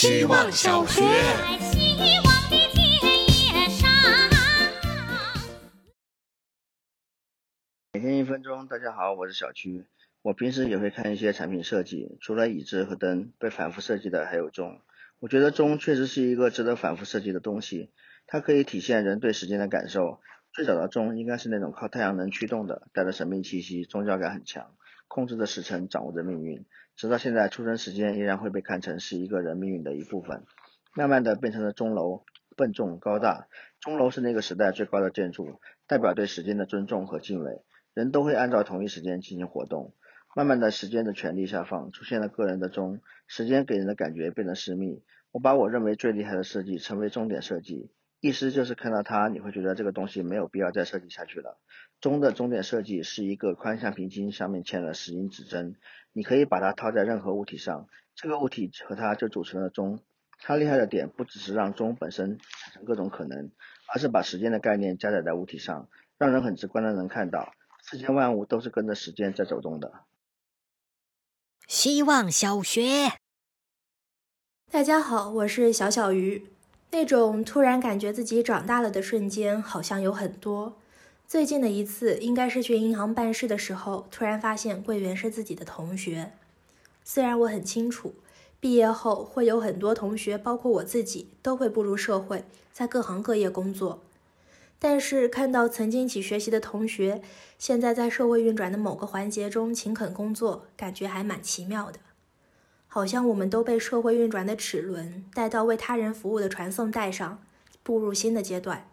希望小学。每天一分钟，大家好，我是小区。我平时也会看一些产品设计，除了椅子和灯被反复设计的，还有钟。我觉得钟确实是一个值得反复设计的东西，它可以体现人对时间的感受。最早的钟应该是那种靠太阳能驱动的，带着神秘气息，宗教感很强，控制着时辰，掌握着命运。直到现在，出生时间依然会被看成是一个人命运的一部分。慢慢的变成了钟楼，笨重高大。钟楼是那个时代最高的建筑，代表对时间的尊重和敬畏。人都会按照同一时间进行活动。慢慢的时间的权力下放，出现了个人的钟，时间给人的感觉变得私密。我把我认为最厉害的设计称为钟点设计，意思就是看到它，你会觉得这个东西没有必要再设计下去了。钟的钟点设计是一个宽橡皮筋，上面嵌了石英指针，你可以把它套在任何物体上，这个物体和它就组成了钟。它厉害的点不只是让钟本身产生各种可能，而是把时间的概念加载在物体上，让人很直观的能看到世间万物都是跟着时间在走动的。希望小学，大家好，我是小小鱼。那种突然感觉自己长大了的瞬间，好像有很多。最近的一次，应该是去银行办事的时候，突然发现柜员是自己的同学。虽然我很清楚，毕业后会有很多同学，包括我自己，都会步入社会，在各行各业工作。但是看到曾经一起学习的同学，现在在社会运转的某个环节中勤恳工作，感觉还蛮奇妙的。好像我们都被社会运转的齿轮带到为他人服务的传送带上，步入新的阶段。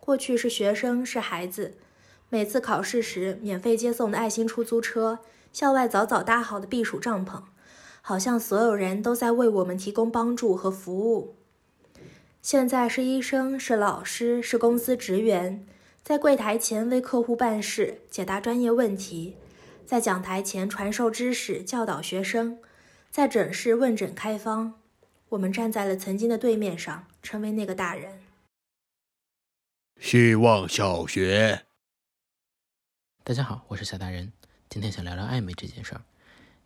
过去是学生，是孩子，每次考试时免费接送的爱心出租车，校外早早搭好的避暑帐篷，好像所有人都在为我们提供帮助和服务。现在是医生，是老师，是公司职员，在柜台前为客户办事、解答专业问题，在讲台前传授知识、教导学生，在诊室问诊开方。我们站在了曾经的对面上，成为那个大人。希望小学，大家好，我是小大人，今天想聊聊暧昧这件事儿。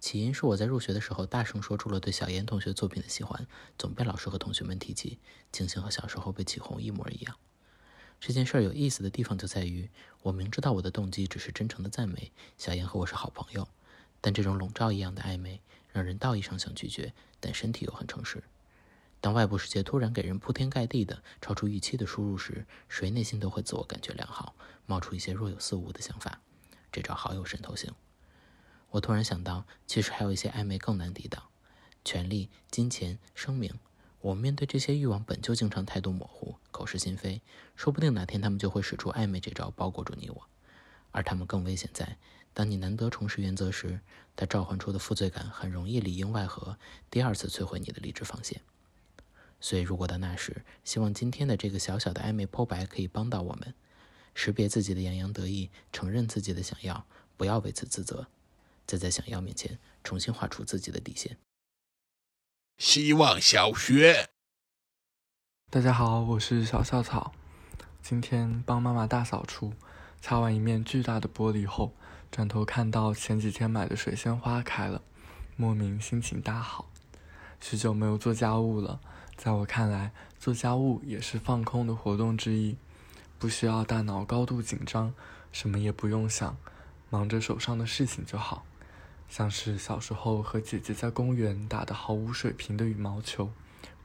起因是我在入学的时候大声说出了对小严同学作品的喜欢，总被老师和同学们提起，情形和小时候被起哄一模一样。这件事儿有意思的地方就在于，我明知道我的动机只是真诚的赞美小严和我是好朋友，但这种笼罩一样的暧昧，让人道义上想拒绝，但身体又很诚实。当外部世界突然给人铺天盖地的超出预期的输入时，谁内心都会自我感觉良好，冒出一些若有似无的想法，这招好有渗透性。我突然想到，其实还有一些暧昧更难抵挡，权力、金钱、声名。我面对这些欲望本就经常态度模糊、口是心非，说不定哪天他们就会使出暧昧这招包裹住你我。而他们更危险在，当你难得重拾原则时，它召唤出的负罪感很容易里应外合，第二次摧毁你的理智防线。所以，如果到那时，希望今天的这个小小的暧昧剖白可以帮到我们，识别自己的洋洋得意，承认自己的想要，不要为此自责。再在想要面前重新画出自己的底线。希望小学，大家好，我是小校草。今天帮妈妈大扫除，擦完一面巨大的玻璃后，转头看到前几天买的水仙花开了，莫名心情大好。许久没有做家务了，在我看来，做家务也是放空的活动之一，不需要大脑高度紧张，什么也不用想，忙着手上的事情就好。像是小时候和姐姐在公园打的毫无水平的羽毛球，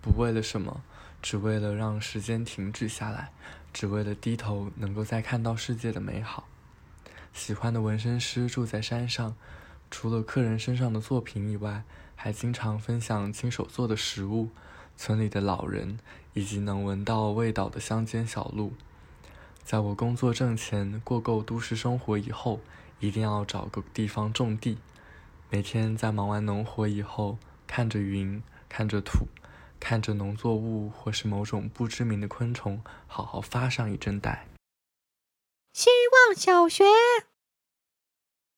不为了什么，只为了让时间停止下来，只为了低头能够再看到世界的美好。喜欢的纹身师住在山上，除了客人身上的作品以外，还经常分享亲手做的食物，村里的老人以及能闻到味道的乡间小路。在我工作挣钱过够都市生活以后，一定要找个地方种地。每天在忙完农活以后，看着云，看着土，看着农作物或是某种不知名的昆虫，好好发上一阵呆。希望小学，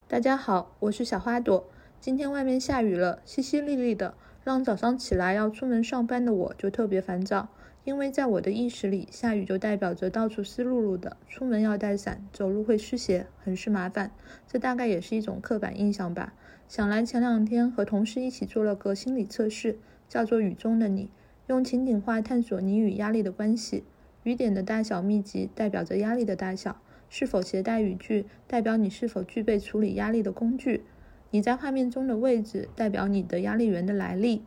大家好，我是小花朵。今天外面下雨了，淅淅沥沥的，让早上起来要出门上班的我就特别烦躁。因为在我的意识里，下雨就代表着到处湿漉漉的，出门要带伞，走路会湿鞋，很是麻烦。这大概也是一种刻板印象吧。想来前两天和同事一起做了个心理测试，叫做雨中的你，用情景化探索你与压力的关系。雨点的大小密集代表着压力的大小，是否携带雨具代表你是否具备处理压力的工具。你在画面中的位置代表你的压力源的来历。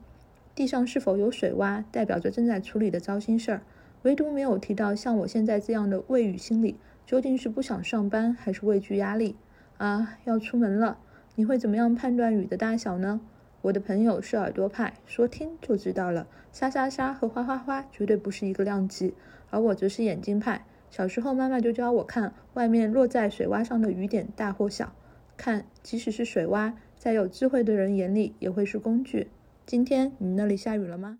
地上是否有水洼，代表着正在处理的糟心事儿。唯独没有提到像我现在这样的畏雨心理，究竟是不想上班还是畏惧压力？啊，要出门了，你会怎么样判断雨的大小呢？我的朋友是耳朵派，说听就知道了。沙沙沙和哗哗哗绝对不是一个量级，而我则是眼睛派。小时候妈妈就教我看外面落在水洼上的雨点大或小，看即使是水洼，在有智慧的人眼里也会是工具。今天你那里下雨了吗？